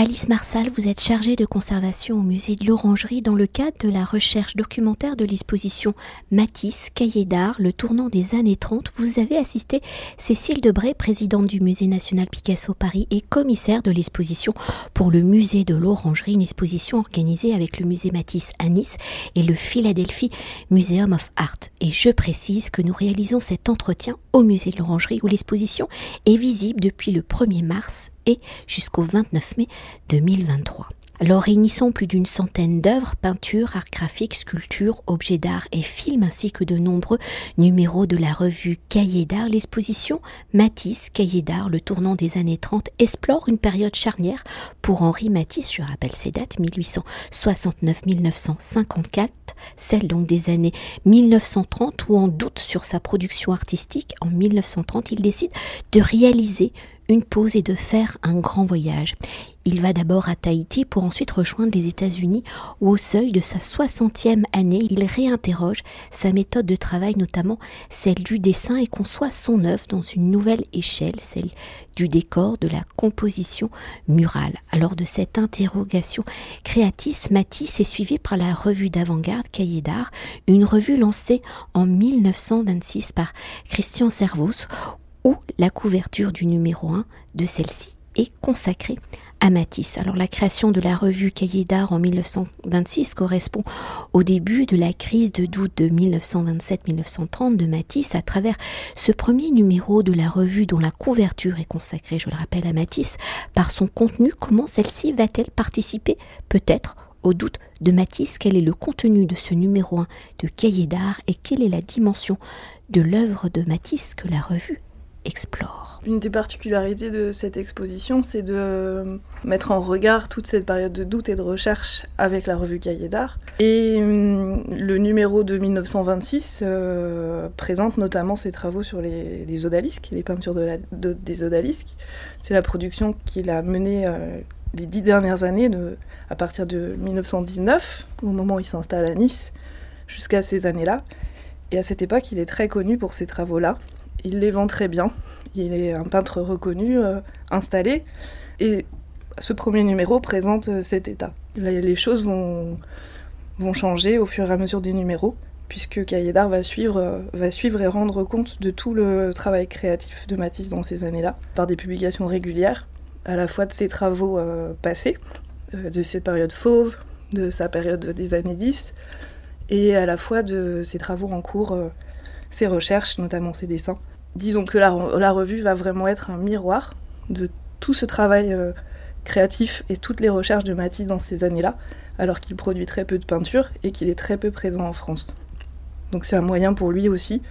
Alice Marsal, vous êtes chargée de conservation au musée de l'Orangerie dans le cadre de la recherche documentaire de l'exposition Matisse, cahier d'art, le tournant des années 30. Vous avez assisté Cécile Debray, présidente du musée national Picasso Paris et commissaire de l'exposition pour le musée de l'Orangerie, une exposition organisée avec le musée Matisse à Nice et le Philadelphia Museum of Art. Et je précise que nous réalisons cet entretien au musée de l'Orangerie où l'exposition est visible depuis le 1er mars jusqu'au 29 mai 2023. Alors réunissant plus d'une centaine d'œuvres, peintures, art graphiques, sculptures, objets d'art et films, ainsi que de nombreux numéros de la revue Cahiers d'art, l'exposition Matisse, Cahiers d'art, le tournant des années 30, explore une période charnière pour Henri Matisse, je rappelle ses dates, 1869-1954, celle donc des années 1930 où on doute sur sa production artistique. En 1930, il décide de réaliser une pause et de faire un grand voyage. Il va d'abord à Tahiti pour ensuite rejoindre les États-Unis où au seuil de sa 60e année, il réinterroge sa méthode de travail, notamment celle du dessin et conçoit son œuvre dans une nouvelle échelle, celle du décor, de la composition murale. Alors de cette interrogation créatrice, Matisse est suivi par la revue d'avant-garde Cahiers d'art, une revue lancée en 1926 par Christian Servos où la couverture du numéro 1 de celle-ci est consacrée à Matisse. Alors la création de la revue Cahiers d'art en 1926 correspond au début de la crise de doute de 1927-1930 de Matisse à travers ce premier numéro de la revue dont la couverture est consacrée, je le rappelle, à Matisse. Par son contenu, comment celle-ci va-t-elle participer peut-être au doute de Matisse? Quel est le contenu de ce numéro 1 de Cahiers d'art et quelle est la dimension de l'œuvre de Matisse que la revue Une des particularités de cette exposition, c'est de mettre en regard toute cette période de doute et de recherche avec la revue Cahiers d'art. Et hum, le numéro de 1926 euh, présente notamment ses travaux sur les, odalisques, les peintures des odalisques. C'est la production qu'il a menée euh, les dix dernières années, à partir de 1919, au moment où il s'installe à Nice, jusqu'à ces années-là. Et à cette époque, il est très connu pour ces travaux-là il les vend très bien. Il est un peintre reconnu, euh, installé. Et ce premier numéro présente euh, cet état. Les choses vont, changer au fur et à mesure des numéros, puisque Cahiers d'art va suivre, euh, va suivre et rendre compte de tout le travail créatif de Matisse dans ces années-là, par des publications régulières, à la fois de ses travaux passés, de ses périodes fauves, de sa période des années 10, et à la fois de ses travaux en cours ses recherches, notamment ses dessins. Disons que la, revue va vraiment être un miroir de tout ce travail euh, créatif et toutes les recherches de Matisse dans ces années-là, alors qu'il produit très peu de peinture et qu'il est très peu présent en France. Donc c'est un moyen pour lui aussi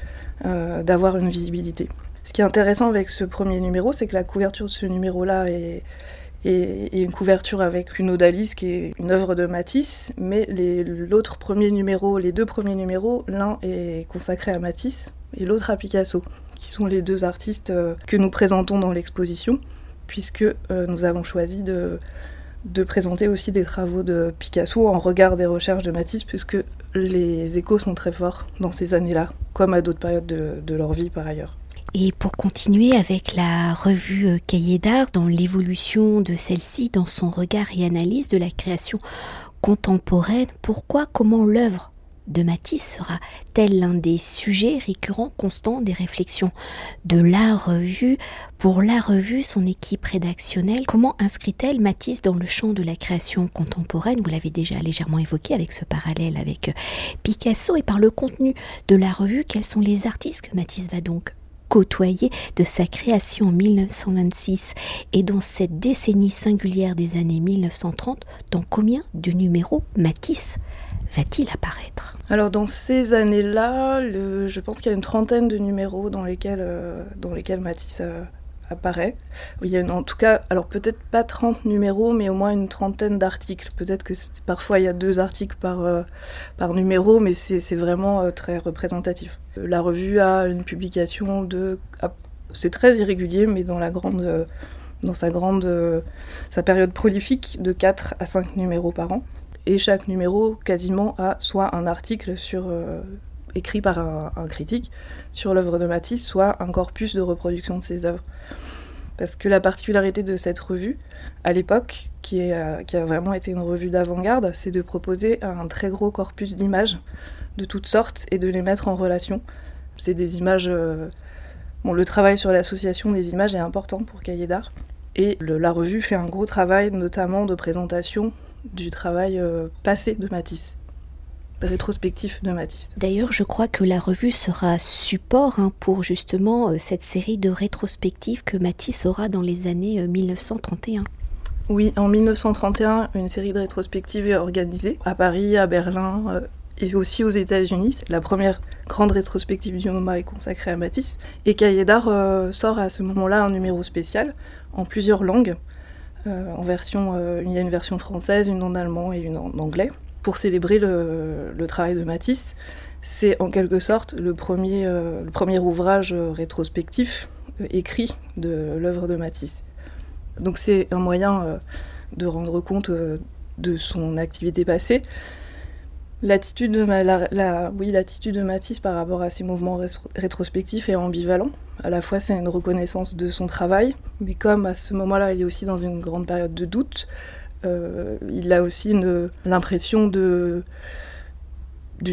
euh, d'avoir une visibilité. Ce qui est intéressant avec ce premier numéro, c'est que la couverture de ce numéro-là est, et, une couverture avec une odalisque qui est une œuvre de Matisse, mais l'autre premier numéro, les deux premiers numéros, l'un est consacré à Matisse et l'autre à Picasso, qui sont les deux artistes euh, que nous présentons dans l'exposition, puisque euh, nous avons choisi de, de présenter aussi des travaux de Picasso en regard des recherches de Matisse, puisque les échos sont très forts dans ces années-là, comme à d'autres périodes de leur vie par ailleurs. Et pour continuer avec la revue euh, Cahiers d'art, dans l'évolution de celle-ci, dans son regard et analyse de la création contemporaine, pourquoi, comment l'œuvre de Matisse sera-t-elle l'un des sujets récurrents, constants des réflexions de la revue? Pour la revue, son équipe rédactionnelle, comment inscrit-elle Matisse dans le champ de la création contemporaine? Vous l'avez déjà légèrement évoqué avec ce parallèle avec euh, Picasso. Et par le contenu de la revue, quels sont les artistes que Matisse va donc côtoyé de sa création en 1926 et dans cette décennie singulière des années 1930, dans combien de numéros Matisse va-t-il apparaître? Alors dans ces années-là, je pense qu'il y a une trentaine de numéros dans lesquels, euh, dans lesquels Matisse euh, apparaît. Il y a en tout cas, alors peut-être pas 30 numéros, mais au moins une trentaine d'articles. Peut-être que parfois il y a deux articles par, euh, par numéro, mais c'est vraiment euh, très représentatif. La revue a une publication de... c'est très irrégulier, mais dans la grande... Euh, dans sa grande sa période prolifique de 4 à 5 numéros par an et chaque numéro quasiment a soit un article sur écrit par un, critique sur l'œuvre de Matisse, soit un corpus de reproduction de ses œuvres. Parce que la particularité de cette revue, à l'époque, qui, qui, a vraiment été une revue d'avant-garde, c'est de proposer un très gros corpus d'images de toutes sortes et de les mettre en relation. C'est des images... Bon, le travail sur l'association des images est important pour Cahiers d'Art. Et la revue fait un gros travail, notamment de présentation du travail euh, passé de Matisse, rétrospectif de Matisse. D'ailleurs, je crois que la revue sera support hein, pour justement euh, cette série de rétrospectives que Matisse aura dans les années 1931. Euh, oui, en 1931, une série de rétrospectives est organisée à Paris, à Berlin et aussi aux États-Unis. La première grande rétrospective du MoMA est consacrée à Matisse. Et Cahiers d'Art sort à ce moment-là un numéro spécial en plusieurs langues euh, en version, euh, il y a une version française, une en allemand et une en anglais. Pour célébrer le, travail de Matisse, c'est en quelque sorte le premier, euh, ouvrage rétrospectif écrit de l'œuvre de Matisse. Donc c'est un moyen de rendre compte de son activité passée, L'attitude de Matisse par rapport à ses mouvements rétrospectifs est ambivalent. À la fois, c'est une reconnaissance de son travail, mais comme à ce moment-là, il est aussi dans une grande période de doute, euh, il a aussi l'impression d'une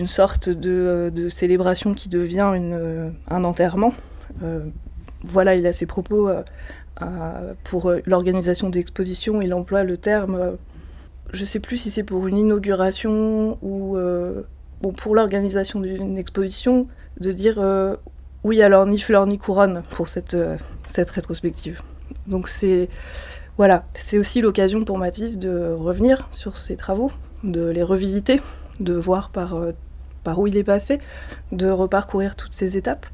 sorte de, célébration qui devient un enterrement. Euh, voilà, il a ses propos euh, pour l'organisation d'expositions, il emploie le terme je sais plus si c'est pour une inauguration ou pour l'organisation d'une exposition, de dire oui, alors ni fleur ni couronne pour cette, cette rétrospective. Donc c'est voilà, c'est aussi l'occasion pour Matisse de revenir sur ses travaux, de les revisiter, de voir par, par où il est passé, de reparcourir toutes ces étapes.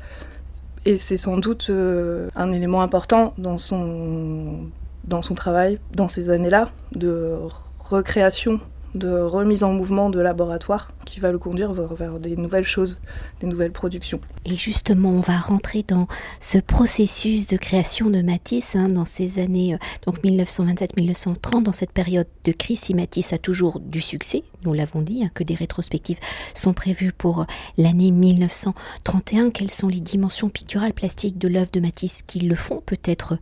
Et c'est sans doute un élément important dans son, dans son travail, dans ces années-là, de recréation, de remise en mouvement de laboratoire qui va le conduire vers, des nouvelles choses, des nouvelles productions. Et justement, on va rentrer dans ce processus de création de Matisse hein, dans ces années, euh, donc 1927-1930, dans cette période de crise. Si Matisse a toujours du succès, nous l'avons dit, hein, que des rétrospectives sont prévues pour l'année 1931. Quelles sont les dimensions picturales plastiques de l'œuvre de Matisse qui le font peut-être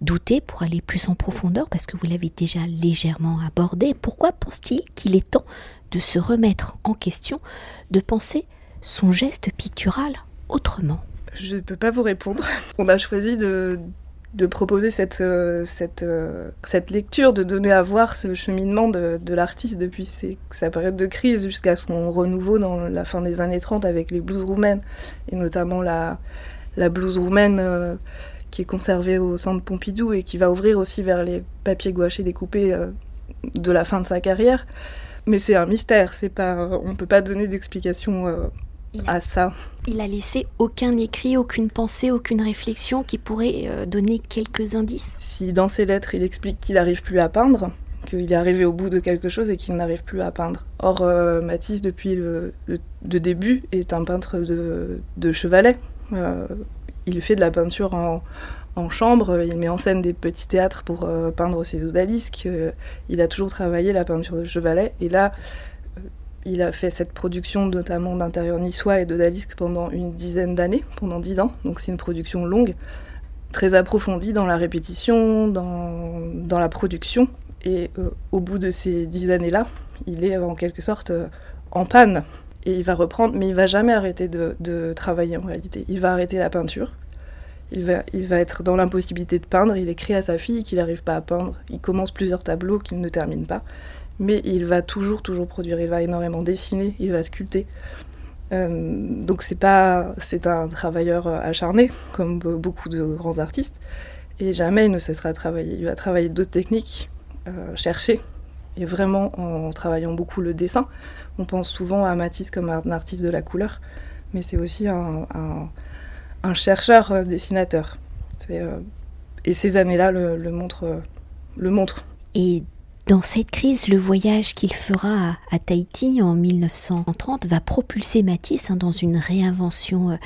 douter pour aller plus en profondeur, parce que vous l'avez déjà légèrement abordé. Pourquoi pense-t-il qu'il est temps de se remettre en question, de penser son geste pictural autrement Je ne peux pas vous répondre. On a choisi de, proposer cette, euh, euh, cette, lecture, de donner à voir ce cheminement de, l'artiste depuis sa période de crise jusqu'à son renouveau dans la fin des années 30 avec les blues roumaines, et notamment la, la blouse roumaine euh, qui est conservée au centre Pompidou et qui va ouvrir aussi vers les papiers gouachés découpés de la fin de sa carrière. Mais c'est un mystère, c'est pas, on ne peut pas donner d'explication euh, à ça. Il a laissé aucun écrit, aucune pensée, aucune réflexion qui pourrait euh, donner quelques indices Si dans ses lettres il explique qu'il n'arrive plus à peindre, qu'il est arrivé au bout de quelque chose et qu'il n'arrive plus à peindre. Or, euh, Matisse, depuis le, début, est un peintre de, de chevalet. il fait de la peinture en, en chambre, il met en scène des petits théâtres pour euh, peindre ses odalisques. Euh, il a toujours travaillé la peinture de chevalet. Et là, euh, il a fait cette production notamment d'intérieur niçois et d'odalisques pendant une dizaine d'années, pendant dix ans. Donc c'est une production longue, très approfondie dans la répétition, dans, dans la production. Et au bout de ces dix années-là, il est en quelque sorte en panne. Et il va reprendre, mais il va jamais arrêter de, de travailler en réalité. Il va arrêter la peinture, il va, être dans l'impossibilité de peindre. Il écrit à sa fille qu'il n'arrive pas à peindre. Il commence plusieurs tableaux qu'il ne termine pas. Mais il va toujours, toujours produire. Il va énormément dessiner, il va sculpter. Euh, donc c'est pas, c'est un travailleur acharné, comme beaucoup de grands artistes. Et jamais il ne cessera de travailler. Il va travailler d'autres techniques, euh, chercher, et vraiment en travaillant beaucoup le dessin. On pense souvent à Matisse comme un artiste de la couleur, mais c'est aussi un chercheur euh, dessinateur. Euh, et ces années-là le, montrent. Euh, le montre. Et dans cette crise, le voyage qu'il fera à, Tahiti en 1930 va propulser Matisse hein, dans une réinvention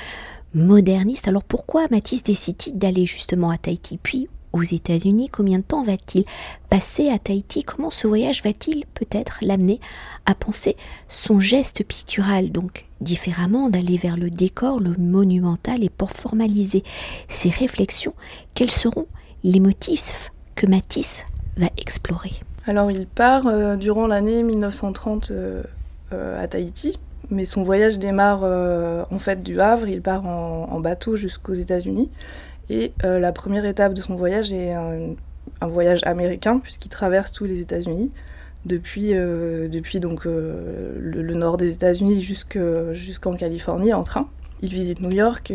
moderniste. Alors pourquoi Matisse décide-t-il d'aller justement à Tahiti Puis aux États-Unis. Combien de temps va-t-il passer à Tahiti? Comment ce voyage va-t-il peut-être l'amener à penser son geste pictural, donc différemment d'aller vers le décor, le monumental, et pour formaliser ses réflexions, quelles seront les motifs que Matisse va explorer? Alors il part euh, durant l'année 1930 euh, euh, à Tahiti, mais son voyage démarre en fait du Havre, il part en, bateau jusqu'aux États-Unis. Et la première étape de son voyage est un, voyage américain, puisqu'il traverse tous les États-Unis, depuis, depuis donc, le, nord des États-Unis jusqu'en Californie en train. Il visite New York,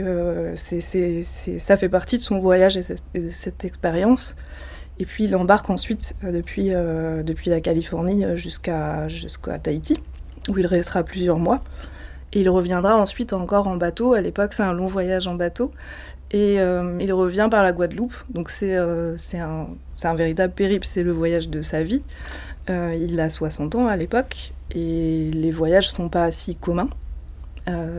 ça fait partie de son voyage et de cette expérience. Et puis il embarque ensuite euh, depuis, euh, depuis la Californie euh, jusqu'à jusqu'à Tahiti, où il restera plusieurs mois. Et il reviendra ensuite encore en bateau. À l'époque, c'est un long voyage en bateau. Et il revient par la Guadeloupe. Donc c'est c'est un, un, véritable périple, c'est le voyage de sa vie. il a 60 ans à l'époque. Et les voyages ne sont pas si communs.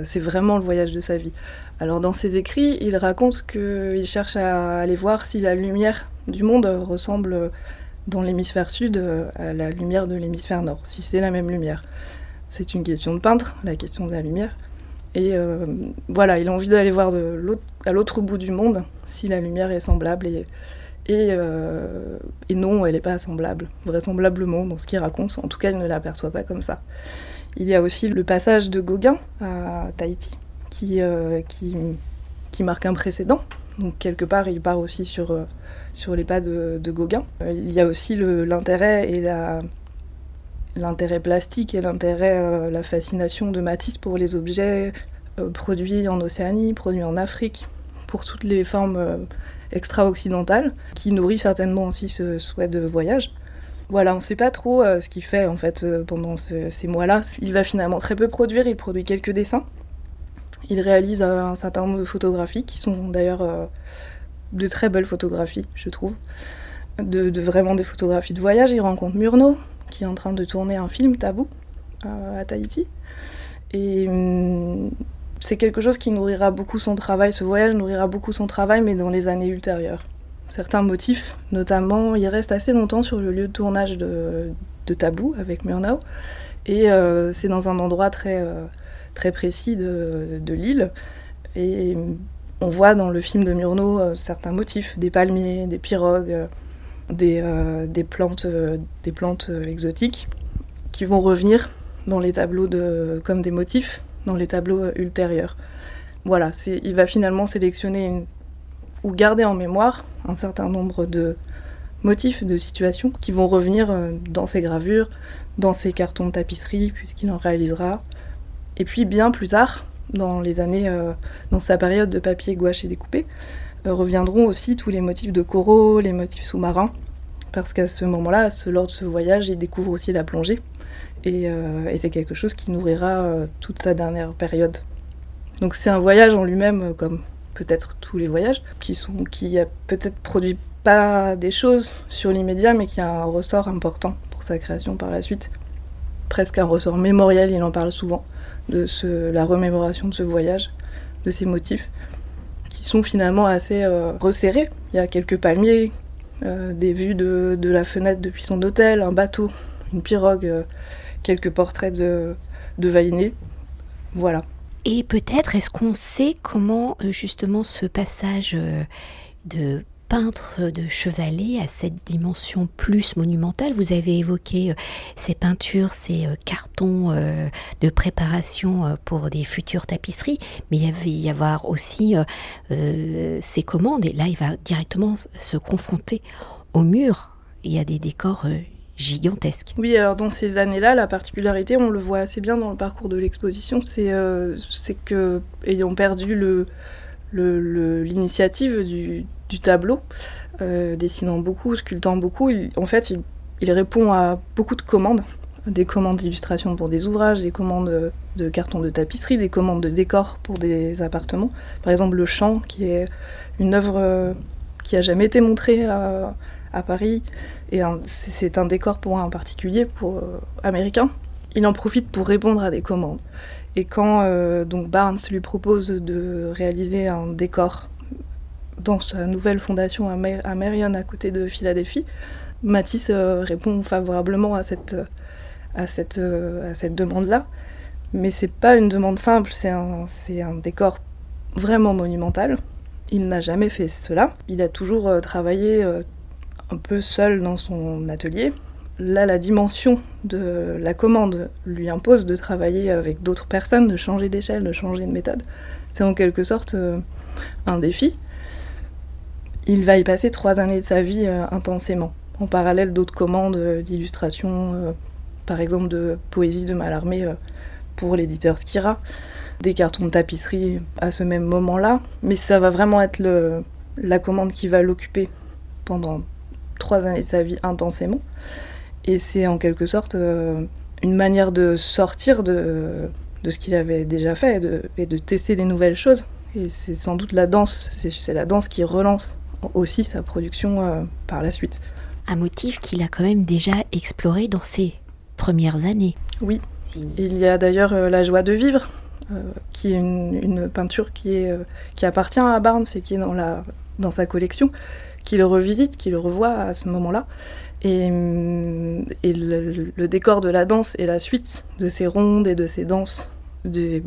c'est vraiment le voyage de sa vie. Alors dans ses écrits, il raconte qu'il cherche à aller voir si la lumière du monde ressemble dans l'hémisphère sud à la lumière de l'hémisphère nord, si c'est la même lumière. C'est une question de peintre, la question de la lumière. Et euh, voilà, il a envie d'aller voir à l'autre bout du monde si la lumière est semblable. Et, et, euh, et non, elle n'est pas semblable, vraisemblablement, dans ce qu'il raconte. En tout cas, il ne l'aperçoit pas comme ça. Il y a aussi le passage de Gauguin à Tahiti, qui, euh, qui, qui marque un précédent. Donc quelque part, il part aussi sur sur les pas de, Gauguin. Il y a aussi l'intérêt et la, l'intérêt plastique et l'intérêt, euh, la fascination de Matisse pour les objets euh, produits en Océanie, produits en Afrique, pour toutes les formes extra-occidentales, qui nourrit certainement aussi ce souhait de voyage. Voilà, on ne sait pas trop ce qu'il fait en fait pendant ces mois-là. Il va finalement très peu produire, il produit quelques dessins. Il réalise un certain nombre de photographies qui sont d'ailleurs de très belles photographies, je trouve. De, vraiment des photographies de voyage. Il rencontre Murnau, qui est en train de tourner un film tabou à Tahiti. Et hum, c'est quelque chose qui nourrira beaucoup son travail. Ce voyage nourrira beaucoup son travail, mais dans les années ultérieures. Certains motifs, notamment, il reste assez longtemps sur le lieu de tournage de, Tabou avec Murnau. Et euh, c'est dans un endroit très, euh, très précis de, de l'île. Et hum, on voit dans le film de Murnau euh, certains motifs, des palmiers, des pirogues, euh, euh, des, plantes, des plantes exotiques, qui vont revenir dans les tableaux de, comme des motifs dans les tableaux ultérieurs. Voilà, il va finalement sélectionner ou garder en mémoire un certain nombre de motifs, de situations qui vont revenir dans ses gravures, dans ses cartons de tapisserie, puisqu'il en réalisera. Et puis bien plus tard, dans les années, euh, dans sa période de papier gouache et découpé, euh, reviendront aussi tous les motifs de coraux, les motifs sous-marins, parce qu'à ce moment-là, lors de ce voyage, il découvre aussi la plongée, et, euh, c'est quelque chose qui nourrira toute sa dernière période. Donc c'est un voyage en lui-même, comme peut-être tous les voyages, qui sont, qui a peut-être produit pas des choses sur l'immédiat, mais qui a un ressort important pour sa création par la suite. Presque un ressort mémoriel, il en parle souvent de ce, la remémoration de ce voyage, de ces motifs, sont finalement assez euh, resserrés. Il y a quelques palmiers, euh, des vues de, la fenêtre depuis son hôtel, un bateau, une pirogue, euh, quelques portraits de, de Voilà. Et peut-être, est-ce qu'on sait comment justement ce passage de peintre de chevalet à cette dimension plus monumentale. Vous avez évoqué euh, ces peintures, ces euh, cartons euh, de préparation pour des futures tapisseries, mais il va y avoir aussi ces commandes. Et là, il va directement se confronter au mur. Y a des décors gigantesques. Oui, alors dans ces années-là, la particularité, on le voit assez bien dans le parcours de l'exposition, c'est que, ayant perdu l'initiative du, du tableau, euh, dessinant beaucoup, sculptant beaucoup. Il, en fait, il, répond à beaucoup de commandes, des commandes d'illustration pour des ouvrages, des commandes de cartons de tapisserie, des commandes de décors pour des appartements. Par exemple, Le Champ, qui est une œuvre euh, qui a jamais été montrée à, Paris, et c'est un décor pour un particulier, pour euh, américain. Il en profite pour répondre à des commandes. Et quand donc Barnes lui propose de réaliser un décor dans sa nouvelle fondation à, Marion, à côté de Philadelphie, Matisse euh, répond favorablement à cette, à cette, euh, à cette demande-là. Mais c'est pas une demande simple, c'est un, un décor vraiment monumental. il n'a jamais fait cela. Il a toujours euh, travaillé un peu seul dans son atelier. Là, la dimension de la commande lui impose de travailler avec d'autres personnes, de changer d'échelle, de changer de méthode. C'est en quelque sorte un défi. Il va y passer trois années de sa vie intensément, en parallèle d'autres commandes d'illustration, par exemple de poésie de Mallarmé pour l'éditeur Skira des cartons de tapisserie à ce même moment-là, mais ça va vraiment être la commande qui va l'occuper pendant trois années de sa vie intensément. Et c'est en quelque sorte euh, une manière de sortir de, de ce qu'il avait déjà fait et de, et de, tester des nouvelles choses. Et c'est sans doute la danse, c'est la danse qui relance aussi sa production euh, par la suite. Un motif qu'il a quand même déjà exploré dans ses premières années. Oui. Il y a d'ailleurs euh, la joie de vivre, euh, qui est une, peinture qui, est, euh, qui appartient à Barnes et qui est dans, la, dans sa collection, qui le revisite, qui le revoit à ce moment-là. Et, et le, décor de la danse est la suite de ces rondes et de ces danses du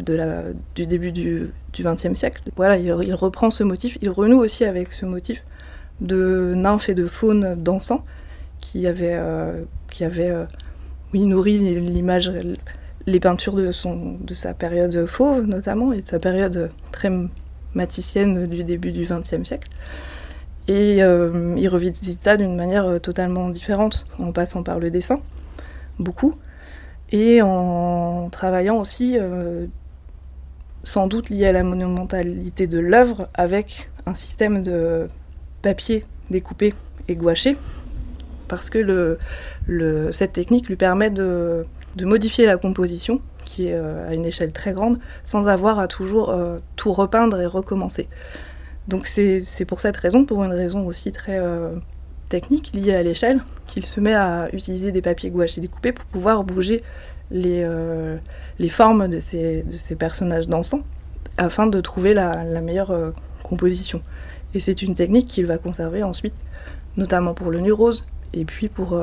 début du XXe siècle. Voilà, il, reprend ce motif, il renoue aussi avec ce motif de nymphes et de faunes dansant qui avait, qui avait oui, nourri l'image les peintures de, son, de sa période fauve notamment, et de sa période très maticienne du début du XXe siècle. Et euh, il revisite ça d'une manière euh, totalement différente, en passant par le dessin, beaucoup, et en travaillant aussi, euh, sans doute lié à la monumentalité de l'œuvre, avec un système de papier découpé et gouaché, parce que cette technique lui permet de modifier la composition, qui est euh, à une échelle très grande, sans avoir à toujours euh, tout repeindre et recommencer. Donc c'est pour cette raison, pour une raison aussi très technique liée à l'échelle, qu'il se met à utiliser des papiers gouachés découpés pour pouvoir bouger les, les formes de ces, de ces personnages dansants, afin de trouver la, meilleure composition. Et c'est une technique qu'il va conserver ensuite, notamment pour le nu rose, et puis pour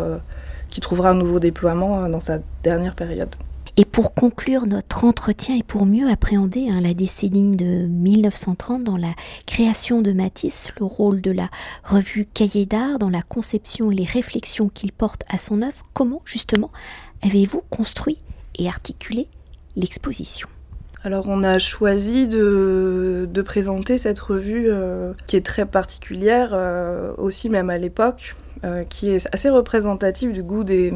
qui trouvera un nouveau déploiement euh, dans sa dernière période. Et pour conclure notre entretien et pour mieux appréhender hein, la décennie de 1930 dans la création de Matisse, le rôle de la revue Cahiers d'art dans la conception et les réflexions qu'il porte à son œuvre, comment justement avez-vous construit et articulé l'exposition? Alors on a choisi de, présenter cette revue euh, qui est très particulière euh, aussi même à l'époque, euh, qui est assez représentative du goût des,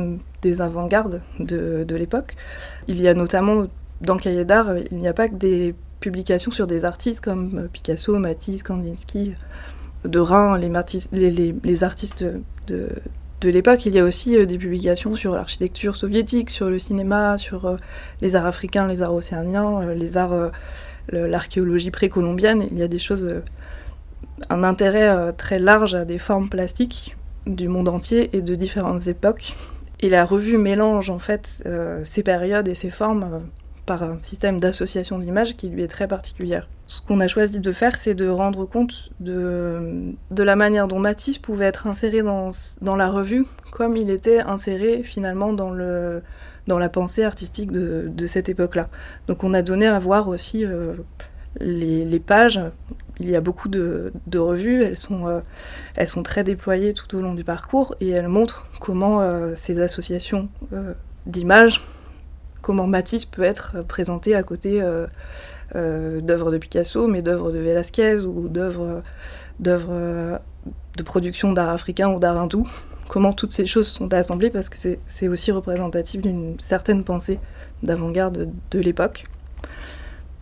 avant-gardes de, l'époque. Il y a notamment dans Cahiers d'art, il n'y a pas que des publications sur des artistes comme Picasso, Matisse, Kandinsky, de Rhin, les, artistes de, l'époque. Il y a aussi euh, des publications sur l'architecture soviétique, sur le cinéma, sur euh, les arts africains, les arts océaniens, les arts, l'archéologie précolombienne. Il y a des choses, un intérêt très large à des formes plastiques du monde entier et de différentes époques. Et la revue mélange en fait euh, ces périodes et ces formes euh, par un système d'association d'images qui lui est très particulière. Ce qu'on a choisi de faire, c'est de rendre compte de, de la manière dont Matisse pouvait être inséré dans, dans la revue, comme il était inséré finalement dans, le, dans la pensée artistique de, cette époque-là. Donc on a donné à voir aussi euh, les, pages il y a beaucoup de, revues, elles sont, euh, elles sont très déployées tout au long du parcours et elles montrent comment euh, ces associations euh, d'images, comment Matisse peut être présenté à côté d'œuvres de Picasso, mais d'œuvres de Velázquez ou d'œuvres de production d'art africain ou d'art hindou. Comment toutes ces choses sont assemblées parce que c'est aussi représentatif d'une certaine pensée d'avant-garde de l'époque.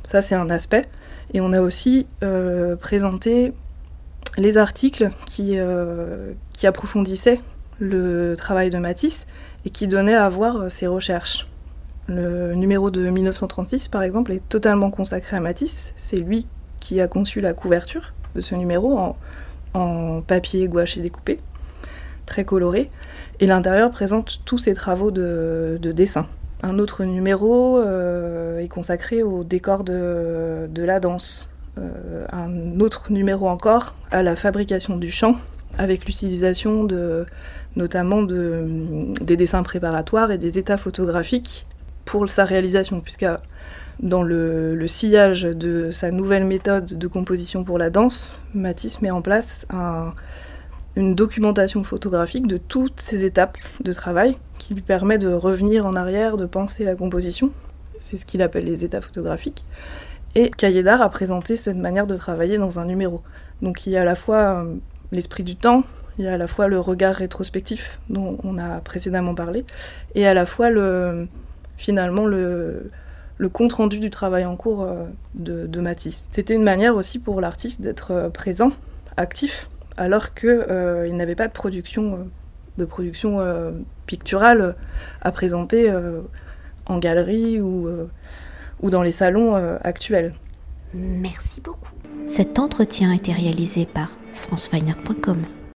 Ça, c'est un aspect. Et on a aussi euh, présenté les articles qui, euh, qui approfondissaient le travail de Matisse et qui donnaient à voir euh, ses recherches. Le numéro de 1936, par exemple, est totalement consacré à Matisse. C'est lui qui a conçu la couverture de ce numéro en, papier gouaché découpé, très coloré. Et l'intérieur présente tous ses travaux de dessin. Un autre numéro euh, est consacré au décor de, la danse. Euh, un autre numéro encore à la fabrication du chant, avec l'utilisation notamment de, des dessins préparatoires et des états photographiques pour sa réalisation, puisque dans le, sillage de sa nouvelle méthode de composition pour la danse, Matisse met en place une documentation photographique de toutes ces étapes de travail qui lui permet de revenir en arrière, de penser la composition. C'est ce qu'il appelle les états photographiques. Et Cahiers d'art a présenté cette manière de travailler dans un numéro. Donc il y a à la fois euh, l'esprit du temps, il y a à la fois le regard rétrospectif dont on a précédemment parlé, et à la fois le, finalement le, compte-rendu du travail en cours euh, de, Matisse. C'était une manière aussi pour l'artiste d'être euh, présent, actif, alors qu'il n'avait pas de production, de production picturale à présenter en galerie ou ou dans les salons euh, actuels. Merci beaucoup. Cet entretien a été réalisé par franceweiner.com.